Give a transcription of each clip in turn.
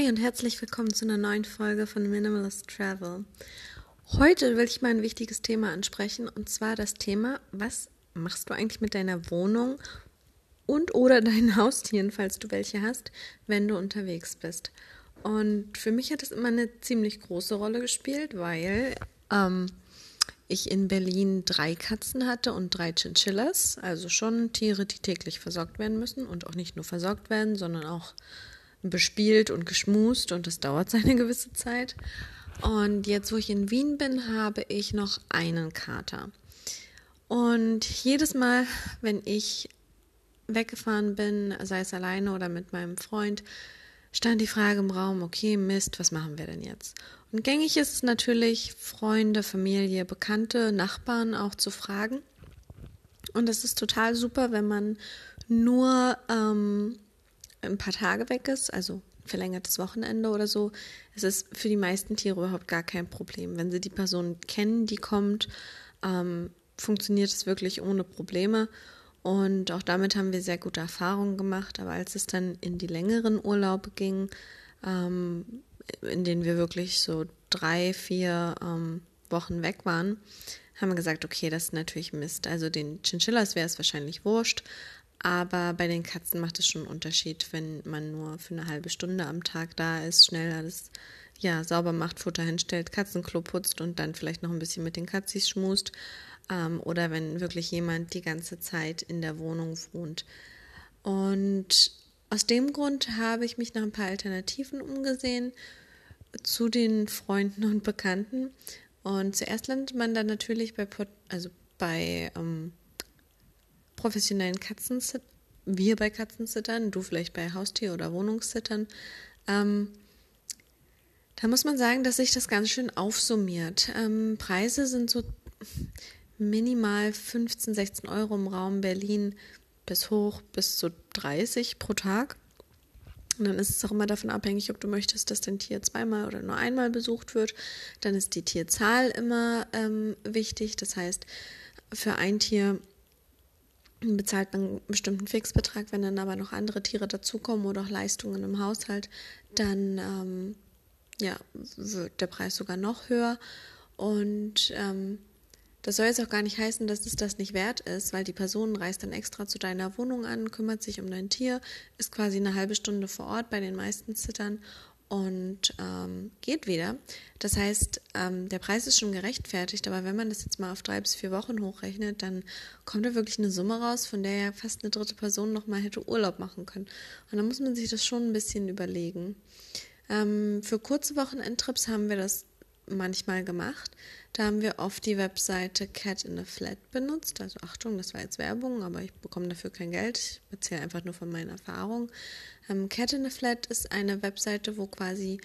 Hi und herzlich willkommen zu einer neuen Folge von Minimalist Travel. Heute will ich mal ein wichtiges Thema ansprechen und zwar das Thema, was machst du eigentlich mit deiner Wohnung und oder deinen Haustieren, falls du welche hast, wenn du unterwegs bist. Und für mich hat es immer eine ziemlich große Rolle gespielt, weil ähm, ich in Berlin drei Katzen hatte und drei Chinchillas, also schon Tiere, die täglich versorgt werden müssen und auch nicht nur versorgt werden, sondern auch bespielt und geschmust und das dauert seine gewisse Zeit. Und jetzt, wo ich in Wien bin, habe ich noch einen Kater. Und jedes Mal, wenn ich weggefahren bin, sei es alleine oder mit meinem Freund, stand die Frage im Raum, okay, Mist, was machen wir denn jetzt? Und gängig ist es natürlich, Freunde, Familie, Bekannte, Nachbarn auch zu fragen. Und es ist total super, wenn man nur ähm, ein paar Tage weg ist, also verlängertes Wochenende oder so, es ist für die meisten Tiere überhaupt gar kein Problem. Wenn sie die Person kennen, die kommt, ähm, funktioniert es wirklich ohne Probleme. Und auch damit haben wir sehr gute Erfahrungen gemacht. Aber als es dann in die längeren Urlaube ging, ähm, in denen wir wirklich so drei, vier ähm, Wochen weg waren, haben wir gesagt, okay, das ist natürlich Mist. Also den Chinchillas wäre es wahrscheinlich wurscht, aber bei den Katzen macht es schon einen Unterschied, wenn man nur für eine halbe Stunde am Tag da ist, schnell alles ja, sauber macht, Futter hinstellt, Katzenklo putzt und dann vielleicht noch ein bisschen mit den Katzis schmust. Ähm, oder wenn wirklich jemand die ganze Zeit in der Wohnung wohnt. Und aus dem Grund habe ich mich nach ein paar Alternativen umgesehen zu den Freunden und Bekannten. Und zuerst landet man dann natürlich bei, also bei ähm, professionellen Katzensittern, wir bei Katzensittern, du vielleicht bei Haustier- oder Wohnungssittern, ähm, da muss man sagen, dass sich das ganz schön aufsummiert. Ähm, Preise sind so minimal 15, 16 Euro im Raum Berlin bis hoch bis zu 30 pro Tag. Und dann ist es auch immer davon abhängig, ob du möchtest, dass dein Tier zweimal oder nur einmal besucht wird. Dann ist die Tierzahl immer ähm, wichtig. Das heißt, für ein Tier bezahlt man einen bestimmten Fixbetrag, wenn dann aber noch andere Tiere dazukommen oder auch Leistungen im Haushalt, dann ähm, ja, wird der Preis sogar noch höher. Und ähm, das soll jetzt auch gar nicht heißen, dass es das nicht wert ist, weil die Person reist dann extra zu deiner Wohnung an, kümmert sich um dein Tier, ist quasi eine halbe Stunde vor Ort bei den meisten Zittern und ähm, geht wieder. Das heißt, ähm, der Preis ist schon gerechtfertigt, aber wenn man das jetzt mal auf drei bis vier Wochen hochrechnet, dann kommt da wirklich eine Summe raus, von der ja fast eine dritte Person nochmal hätte Urlaub machen können. Und da muss man sich das schon ein bisschen überlegen. Ähm, für kurze Wochenendtrips haben wir das manchmal gemacht. Da haben wir oft die Webseite Cat in a Flat benutzt. Also Achtung, das war jetzt Werbung, aber ich bekomme dafür kein Geld. Ich erzähle einfach nur von meiner Erfahrung. Ähm, Cat in a Flat ist eine Webseite, wo quasi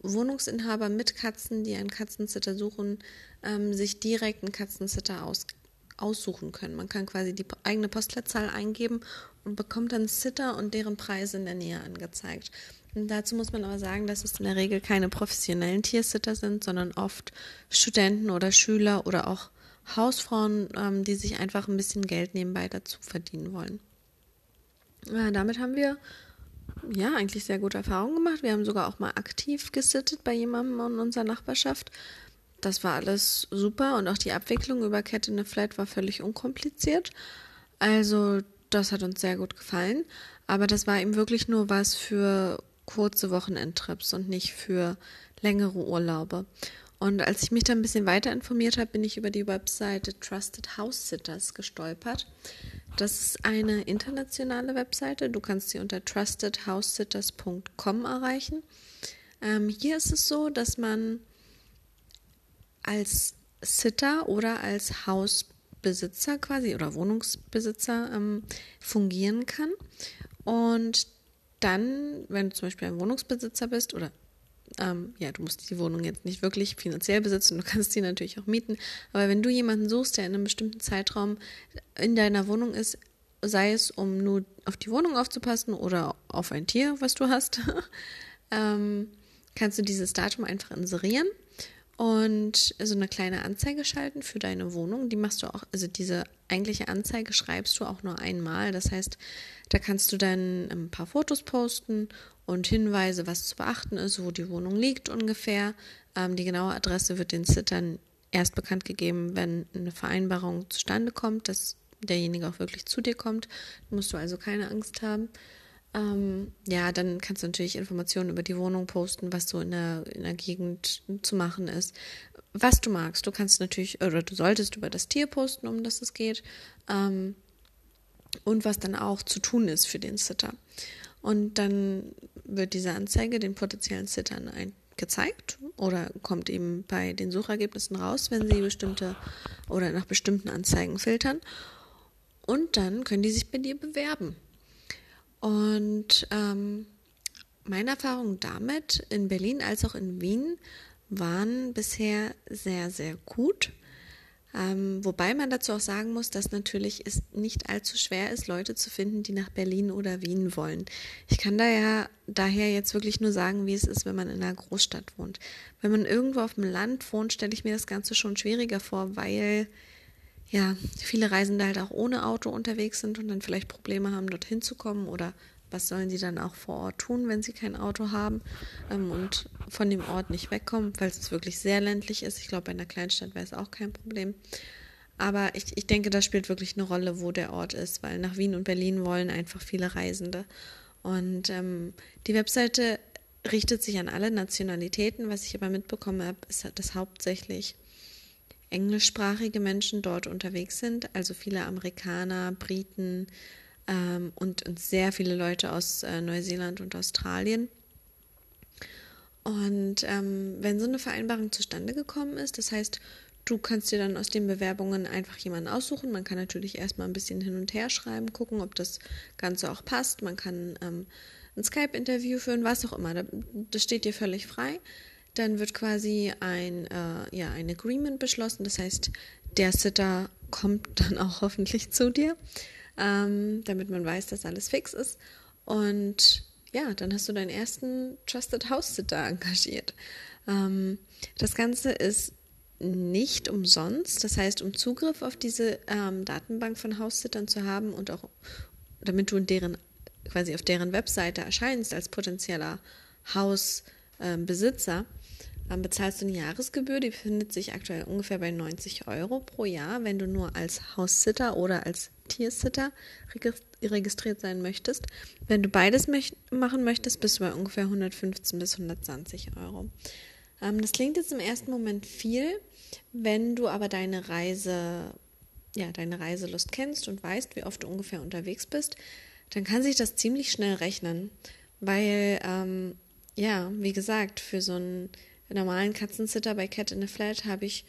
Wohnungsinhaber mit Katzen, die einen Katzensitter suchen, ähm, sich direkt einen Katzensitter aus, aussuchen können. Man kann quasi die eigene Postleitzahl eingeben und bekommt dann Sitter und deren Preise in der Nähe angezeigt. Und dazu muss man aber sagen, dass es in der Regel keine professionellen Tiersitter sind, sondern oft Studenten oder Schüler oder auch Hausfrauen, ähm, die sich einfach ein bisschen Geld nebenbei dazu verdienen wollen. Ja, damit haben wir ja eigentlich sehr gute Erfahrungen gemacht. Wir haben sogar auch mal aktiv gesittet bei jemandem in unserer Nachbarschaft. Das war alles super und auch die Abwicklung über Cat in the Flat war völlig unkompliziert. Also das hat uns sehr gut gefallen. Aber das war eben wirklich nur was für kurze Wochenendtrips und nicht für längere Urlaube. Und als ich mich da ein bisschen weiter informiert habe, bin ich über die Webseite Trusted House Sitters gestolpert. Das ist eine internationale Webseite. Du kannst sie unter trustedhousesitters.com erreichen. Ähm, hier ist es so, dass man als Sitter oder als Hausbesitzer quasi oder Wohnungsbesitzer ähm, fungieren kann. Und dann, wenn du zum Beispiel ein Wohnungsbesitzer bist oder ähm, ja, du musst die Wohnung jetzt nicht wirklich finanziell besitzen, du kannst die natürlich auch mieten, aber wenn du jemanden suchst, der in einem bestimmten Zeitraum in deiner Wohnung ist, sei es um nur auf die Wohnung aufzupassen oder auf ein Tier, was du hast, ähm, kannst du dieses Datum einfach inserieren und so eine kleine Anzeige schalten für deine Wohnung. Die machst du auch, also diese eigentliche Anzeige schreibst du auch nur einmal. Das heißt, da kannst du dann ein paar Fotos posten und Hinweise, was zu beachten ist, wo die Wohnung liegt ungefähr. Ähm, die genaue Adresse wird den Sittern erst bekannt gegeben, wenn eine Vereinbarung zustande kommt, dass derjenige auch wirklich zu dir kommt. Da musst du also keine Angst haben. Ähm, ja, dann kannst du natürlich Informationen über die Wohnung posten, was so in der, in der Gegend zu machen ist. Was du magst. Du kannst natürlich, oder du solltest über das Tier posten, um das es geht. Ähm, und was dann auch zu tun ist für den Sitter. Und dann wird diese Anzeige den potenziellen Sittern gezeigt oder kommt eben bei den Suchergebnissen raus, wenn sie bestimmte oder nach bestimmten Anzeigen filtern. Und dann können die sich bei dir bewerben. Und ähm, meine Erfahrungen damit in Berlin als auch in Wien waren bisher sehr, sehr gut. Ähm, wobei man dazu auch sagen muss, dass natürlich es nicht allzu schwer ist, Leute zu finden, die nach Berlin oder Wien wollen. Ich kann da ja daher jetzt wirklich nur sagen, wie es ist, wenn man in einer Großstadt wohnt. Wenn man irgendwo auf dem Land wohnt, stelle ich mir das Ganze schon schwieriger vor, weil ja, viele Reisende halt auch ohne Auto unterwegs sind und dann vielleicht Probleme haben, dorthin zu kommen oder was sollen sie dann auch vor Ort tun, wenn sie kein Auto haben ähm, und von dem Ort nicht wegkommen, falls es wirklich sehr ländlich ist. Ich glaube, bei einer Kleinstadt wäre es auch kein Problem. Aber ich, ich denke, das spielt wirklich eine Rolle, wo der Ort ist, weil nach Wien und Berlin wollen einfach viele Reisende. Und ähm, die Webseite richtet sich an alle Nationalitäten. Was ich aber mitbekommen habe, ist, dass hauptsächlich englischsprachige Menschen dort unterwegs sind, also viele Amerikaner, Briten, ähm, und, und, sehr viele Leute aus äh, Neuseeland und Australien. Und ähm, wenn so eine Vereinbarung zustande gekommen ist, das heißt, du kannst dir dann aus den Bewerbungen einfach jemanden aussuchen. Man kann natürlich erstmal ein bisschen hin und her schreiben, gucken, ob das Ganze auch passt. Man kann ähm, ein Skype-Interview führen, was auch immer. Das steht dir völlig frei. Dann wird quasi ein, äh, ja, ein Agreement beschlossen. Das heißt, der Sitter kommt dann auch hoffentlich zu dir ähm, damit man weiß, dass alles fix ist. Und ja, dann hast du deinen ersten Trusted House Sitter engagiert. Ähm, das Ganze ist nicht umsonst. Das heißt, um Zugriff auf diese ähm, Datenbank von House-Sittern zu haben und auch damit du in deren quasi auf deren Webseite erscheinst als potenzieller Hausbesitzer, ähm, bezahlst du eine Jahresgebühr, die befindet sich aktuell ungefähr bei 90 Euro pro Jahr, wenn du nur als Haussitter oder als Tiersitter registriert sein möchtest. Wenn du beides machen möchtest, bist du bei ungefähr 115 bis 120 Euro. Ähm, das klingt jetzt im ersten Moment viel, wenn du aber deine Reise, ja, deine Reiselust kennst und weißt, wie oft du ungefähr unterwegs bist, dann kann sich das ziemlich schnell rechnen, weil ähm, ja, wie gesagt, für so einen normalen Katzensitter bei Cat in the Flat habe ich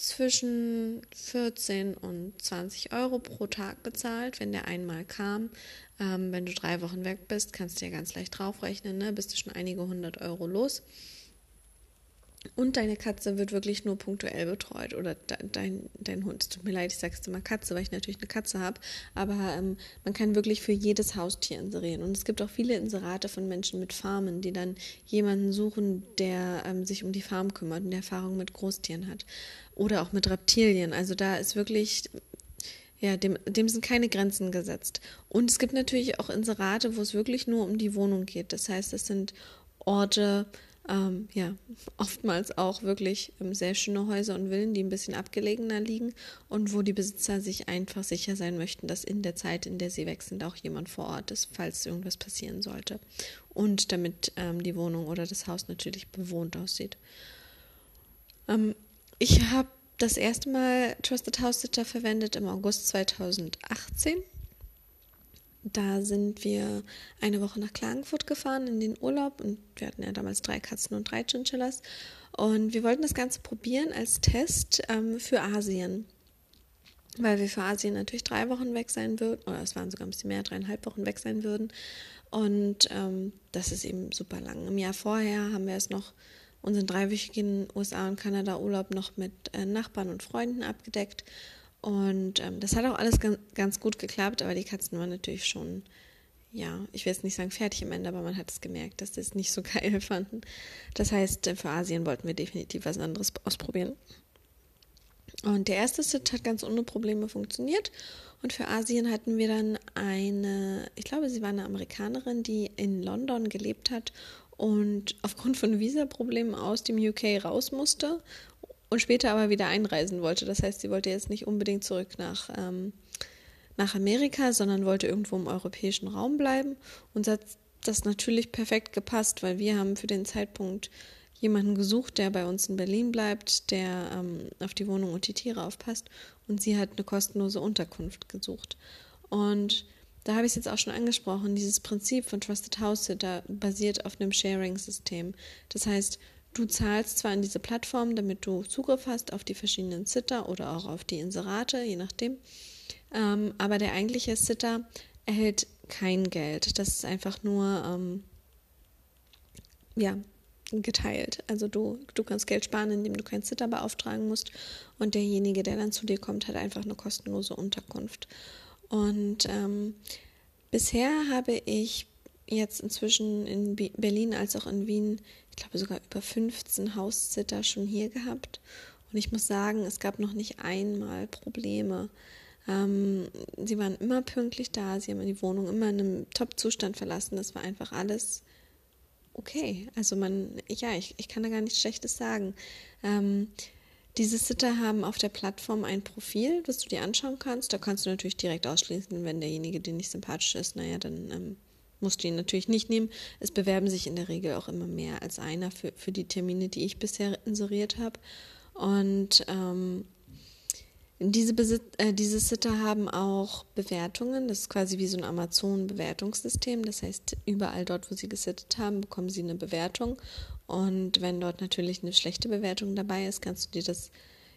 zwischen 14 und 20 Euro pro Tag bezahlt, wenn der einmal kam. Ähm, wenn du drei Wochen weg bist, kannst du ja ganz leicht draufrechnen, ne? bist du schon einige hundert Euro los. Und deine Katze wird wirklich nur punktuell betreut oder dein, dein Hund. Es tut mir leid, ich sage es immer Katze, weil ich natürlich eine Katze habe. Aber ähm, man kann wirklich für jedes Haustier inserieren. Und es gibt auch viele Inserate von Menschen mit Farmen, die dann jemanden suchen, der ähm, sich um die Farm kümmert und Erfahrung mit Großtieren hat. Oder auch mit Reptilien. Also da ist wirklich ja, dem, dem sind keine Grenzen gesetzt. Und es gibt natürlich auch Inserate, wo es wirklich nur um die Wohnung geht. Das heißt, es sind Orte, ähm, ja, oftmals auch wirklich ähm, sehr schöne Häuser und Villen, die ein bisschen abgelegener liegen und wo die Besitzer sich einfach sicher sein möchten, dass in der Zeit, in der sie sind, auch jemand vor Ort ist, falls irgendwas passieren sollte. Und damit ähm, die Wohnung oder das Haus natürlich bewohnt aussieht. Ähm, ich habe das erste Mal Trusted House Sitter verwendet im August 2018 da sind wir eine Woche nach Klagenfurt gefahren in den Urlaub und wir hatten ja damals drei Katzen und drei Chinchillas. Und wir wollten das Ganze probieren als Test ähm, für Asien. Weil wir für Asien natürlich drei Wochen weg sein würden, oder es waren sogar ein bisschen mehr, dreieinhalb Wochen weg sein würden. Und ähm, das ist eben super lang. Im Jahr vorher haben wir es noch unseren dreiwöchigen USA- und Kanada-Urlaub noch mit äh, Nachbarn und Freunden abgedeckt. Und ähm, das hat auch alles ganz, ganz gut geklappt, aber die Katzen waren natürlich schon, ja, ich will jetzt nicht sagen fertig am Ende, aber man hat es gemerkt, dass sie es nicht so geil fanden. Das heißt, äh, für Asien wollten wir definitiv was anderes ausprobieren. Und der erste Sit hat ganz ohne Probleme funktioniert. Und für Asien hatten wir dann eine, ich glaube, sie war eine Amerikanerin, die in London gelebt hat und aufgrund von Visaproblemen aus dem UK raus musste und später aber wieder einreisen wollte. Das heißt, sie wollte jetzt nicht unbedingt zurück nach, ähm, nach Amerika, sondern wollte irgendwo im europäischen Raum bleiben. Und hat das natürlich perfekt gepasst, weil wir haben für den Zeitpunkt jemanden gesucht, der bei uns in Berlin bleibt, der ähm, auf die Wohnung und die Tiere aufpasst. Und sie hat eine kostenlose Unterkunft gesucht. Und da habe ich es jetzt auch schon angesprochen, dieses Prinzip von Trusted House Sitter basiert auf einem Sharing-System. Das heißt, du zahlst zwar an diese Plattform, damit du Zugriff hast auf die verschiedenen Sitter oder auch auf die Inserate, je nachdem, ähm, aber der eigentliche Sitter erhält kein Geld. Das ist einfach nur, ähm, ja, geteilt. Also du, du kannst Geld sparen, indem du keinen Sitter beauftragen musst und derjenige, der dann zu dir kommt, hat einfach eine kostenlose Unterkunft. Und ähm, bisher habe ich jetzt inzwischen in Berlin als auch in Wien, ich glaube sogar über 15 Haussitter schon hier gehabt. Und ich muss sagen, es gab noch nicht einmal Probleme. Ähm, sie waren immer pünktlich da, sie haben die Wohnung immer in einem Top-Zustand verlassen. Das war einfach alles okay. Also man, ja, ich, ich kann da gar nichts Schlechtes sagen. Ähm, diese Sitter haben auf der Plattform ein Profil, das du dir anschauen kannst. Da kannst du natürlich direkt ausschließen, wenn derjenige dir nicht sympathisch ist, naja, dann ähm, musst du ihn natürlich nicht nehmen. Es bewerben sich in der Regel auch immer mehr als einer für, für die Termine, die ich bisher inseriert habe. Und ähm, diese, Besit äh, diese Sitter haben auch Bewertungen. Das ist quasi wie so ein Amazon-Bewertungssystem. Das heißt, überall dort, wo sie gesittet haben, bekommen sie eine Bewertung. Und wenn dort natürlich eine schlechte Bewertung dabei ist, kannst du dir das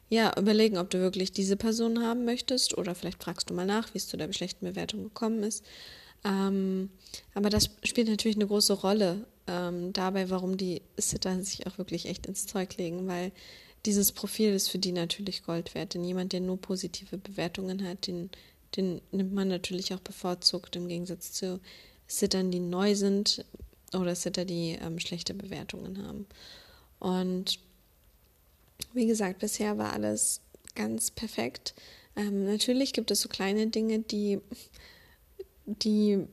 ja überlegen, ob du wirklich diese Person haben möchtest oder vielleicht fragst du mal nach, wie es zu der schlechten Bewertung gekommen ist. Ähm, aber das spielt natürlich eine große Rolle ähm, dabei, warum die Sitter sich auch wirklich echt ins Zeug legen, weil dieses Profil ist für die natürlich Gold wert. Denn jemand, der nur positive Bewertungen hat, den, den nimmt man natürlich auch bevorzugt im Gegensatz zu Sittern, die neu sind oder Sitter, die ähm, schlechte Bewertungen haben. Und wie gesagt, bisher war alles ganz perfekt. Ähm, natürlich gibt es so kleine Dinge, die, die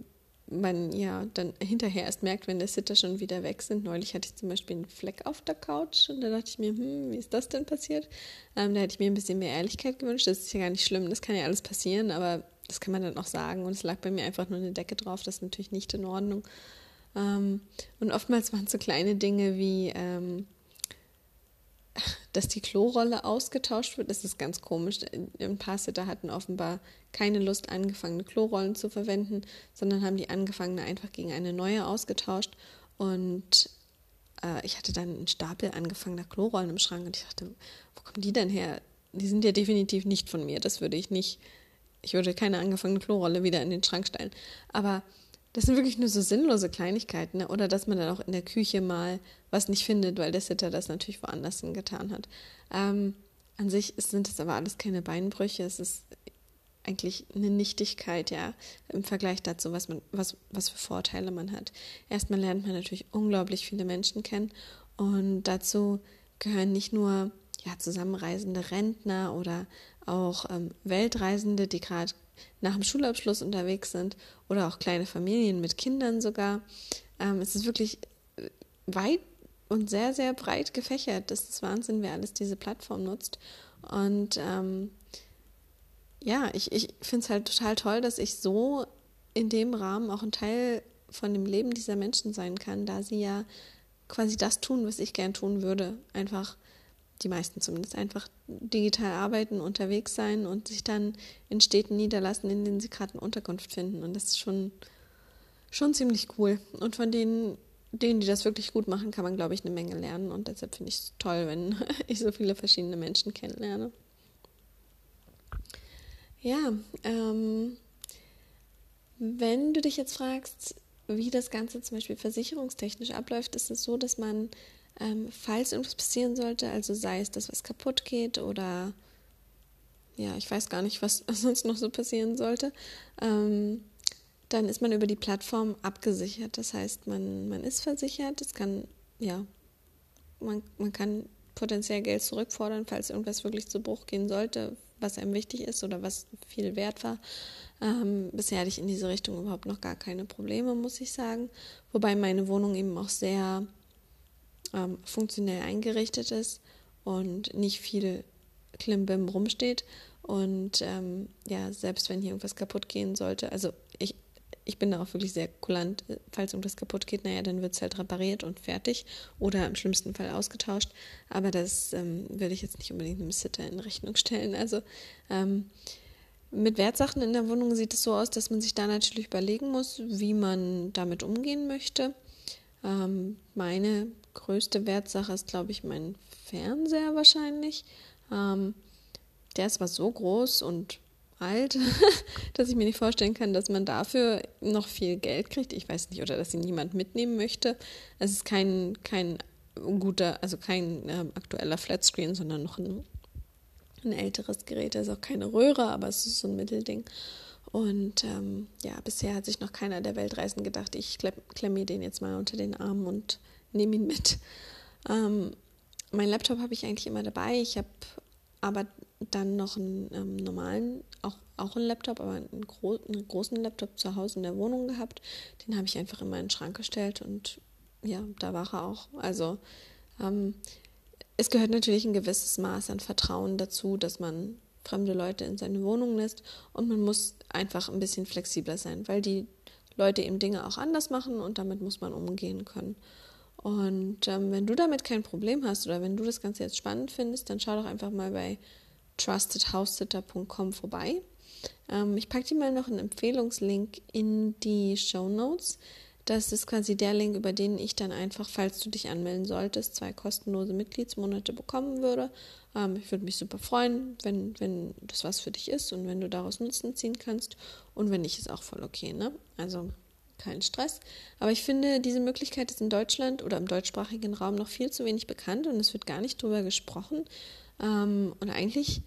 man ja dann hinterher erst merkt, wenn der Sitter schon wieder weg sind. Neulich hatte ich zum Beispiel einen Fleck auf der Couch und da dachte ich mir, hm, wie ist das denn passiert? Ähm, da hätte ich mir ein bisschen mehr Ehrlichkeit gewünscht. Das ist ja gar nicht schlimm, das kann ja alles passieren, aber das kann man dann auch sagen. Und es lag bei mir einfach nur eine Decke drauf, das ist natürlich nicht in Ordnung. Ähm, und oftmals waren es so kleine Dinge wie, ähm, dass die Klorolle ausgetauscht wird. Das ist ganz komisch. Ein paar Sitter hatten offenbar keine Lust, angefangene Klorollen zu verwenden, sondern haben die angefangene einfach gegen eine neue ausgetauscht. Und äh, ich hatte dann einen Stapel angefangener Klorollen im Schrank und ich dachte, wo kommen die denn her? Die sind ja definitiv nicht von mir. Das würde ich nicht. Ich würde keine angefangene Klorolle wieder in den Schrank stellen. Aber das sind wirklich nur so sinnlose Kleinigkeiten. Ne? Oder dass man dann auch in der Küche mal was nicht findet, weil der Sitter das natürlich woanders hingetan hat. Ähm, an sich sind es aber alles keine Beinbrüche. Es ist eigentlich eine Nichtigkeit, ja, im Vergleich dazu, was man, was, was für Vorteile man hat. Erstmal lernt man natürlich unglaublich viele Menschen kennen und dazu gehören nicht nur ja, zusammenreisende Rentner oder auch ähm, Weltreisende, die gerade nach dem Schulabschluss unterwegs sind oder auch kleine Familien mit Kindern sogar. Ähm, es ist wirklich weit und sehr, sehr breit gefächert. Das ist Wahnsinn, wer alles diese Plattform nutzt. Und ähm, ja, ich, ich finde es halt total toll, dass ich so in dem Rahmen auch ein Teil von dem Leben dieser Menschen sein kann, da sie ja quasi das tun, was ich gern tun würde. Einfach, die meisten zumindest, einfach digital arbeiten, unterwegs sein und sich dann in Städten niederlassen, in denen sie gerade eine Unterkunft finden. Und das ist schon, schon ziemlich cool. Und von denen, denen, die das wirklich gut machen, kann man, glaube ich, eine Menge lernen. Und deshalb finde ich es toll, wenn ich so viele verschiedene Menschen kennenlerne. Ja, ähm, wenn du dich jetzt fragst, wie das Ganze zum Beispiel versicherungstechnisch abläuft, ist es so, dass man, ähm, falls irgendwas passieren sollte, also sei es, dass was kaputt geht oder ja, ich weiß gar nicht, was sonst noch so passieren sollte, ähm, dann ist man über die Plattform abgesichert. Das heißt, man, man ist versichert, es kann, ja, man, man kann potenziell Geld zurückfordern, falls irgendwas wirklich zu Bruch gehen sollte, was einem wichtig ist oder was viel wert war. Ähm, bisher hatte ich in diese Richtung überhaupt noch gar keine Probleme, muss ich sagen. Wobei meine Wohnung eben auch sehr ähm, funktionell eingerichtet ist und nicht viel Klimbim rumsteht. Und ähm, ja, selbst wenn hier irgendwas kaputt gehen sollte, also ich, ich bin da auch wirklich sehr kulant, falls irgendwas kaputt geht, naja, dann wird es halt repariert und fertig oder im schlimmsten Fall ausgetauscht. Aber das ähm, würde ich jetzt nicht unbedingt einem Sitter in Rechnung stellen. Also ähm, mit Wertsachen in der Wohnung sieht es so aus, dass man sich da natürlich überlegen muss, wie man damit umgehen möchte. Ähm, meine größte Wertsache ist, glaube ich, mein Fernseher wahrscheinlich. Ähm, der ist zwar so groß und alt, dass ich mir nicht vorstellen kann, dass man dafür noch viel Geld kriegt. Ich weiß nicht, oder dass ihn niemand mitnehmen möchte. Es ist kein, kein guter, also kein äh, aktueller Flatscreen, sondern noch ein, ein älteres Gerät. Das ist auch keine Röhre, aber es ist so ein Mittelding. Und ähm, ja, bisher hat sich noch keiner der Weltreisen gedacht, ich klemme mir den jetzt mal unter den Arm und nehme ihn mit. Ähm, mein Laptop habe ich eigentlich immer dabei. Ich habe aber dann noch einen ähm, normalen, auch, auch einen Laptop, aber einen, gro einen, großen Laptop zu Hause in der Wohnung gehabt. Den habe ich einfach in meinen Schrank gestellt und ja, da war er auch. Also ähm, es gehört natürlich ein gewisses Maß an Vertrauen dazu, dass man fremde Leute in seine Wohnung lässt und man muss einfach ein bisschen flexibler sein, weil die Leute eben Dinge auch anders machen und damit muss man umgehen können. Und ähm, wenn du damit kein Problem hast oder wenn du das Ganze jetzt spannend findest, dann schau doch einfach mal bei trustedhousesitter.com vorbei. Ähm, ich packe dir mal noch einen Empfehlungslink in die Show Notes. Das ist quasi der Link, über den ich dann einfach, falls du dich anmelden solltest, zwei kostenlose Mitgliedsmonate bekommen würde. Ähm, ich würde mich super freuen, wenn, wenn das was für dich ist und wenn du daraus Nutzen ziehen kannst. Und wenn nicht, ist auch voll okay. Ne? Also kein Stress. Aber ich finde, diese Möglichkeit ist in Deutschland oder im deutschsprachigen Raum noch viel zu wenig bekannt und es wird gar nicht drüber gesprochen. Ähm, und eigentlich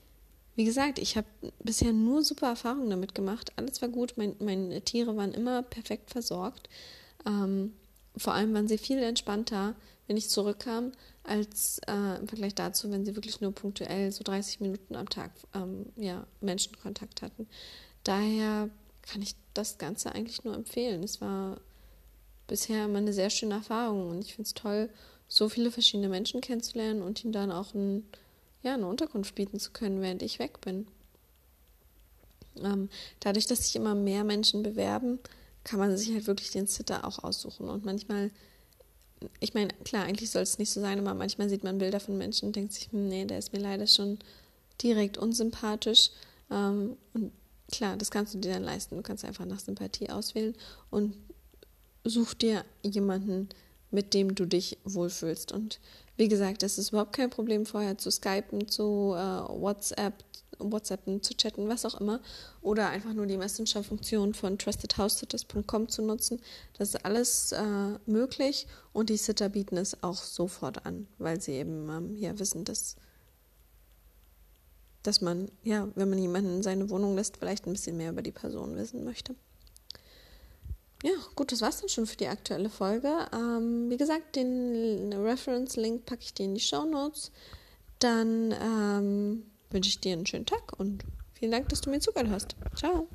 wie gesagt, ich habe bisher nur super Erfahrungen damit gemacht. Alles war gut, mein, meine Tiere waren immer perfekt versorgt. Ähm, vor allem waren sie viel entspannter, wenn ich zurückkam, als äh, im Vergleich dazu, wenn sie wirklich nur punktuell so 30 Minuten am Tag ähm, ja, Menschenkontakt hatten. Daher kann ich das Ganze eigentlich nur empfehlen. Es war bisher immer eine sehr schöne Erfahrung und ich finde es toll, so viele verschiedene Menschen kennenzulernen und ihnen dann auch ein ja, eine Unterkunft bieten zu können, während ich weg bin. Ähm, dadurch, dass sich immer mehr Menschen bewerben, kann man sich halt wirklich den Sitter auch aussuchen. Und manchmal, ich meine, klar, eigentlich soll es nicht so sein, aber manchmal sieht man Bilder von Menschen und denkt sich, hm, nee, der ist mir leider schon direkt unsympathisch. Ähm, und klar, das kannst du dir dann leisten. Du kannst einfach nach Sympathie auswählen und such dir jemanden, mit dem du dich wohlfühlst. Und wie gesagt, es ist überhaupt kein Problem, vorher zu skypen, zu äh, WhatsApp, WhatsAppen, zu chatten, was auch immer. Oder einfach nur die Messenger-Funktion von trustedhousesitters.com zu nutzen. Das ist alles äh, möglich und die Sitter bieten es auch sofort an, weil sie eben ähm, ja wissen, dass, dass man, ja, wenn man jemanden in seine Wohnung lässt, vielleicht ein bisschen mehr über die Person wissen möchte. Ja, gut, das war's dann schon für die aktuelle Folge. Ähm, wie gesagt, den Reference-Link packe ich dir in die Show Notes. Dann ähm, wünsche ich dir einen schönen Tag und vielen Dank, dass du mir zugehört hast. Ciao.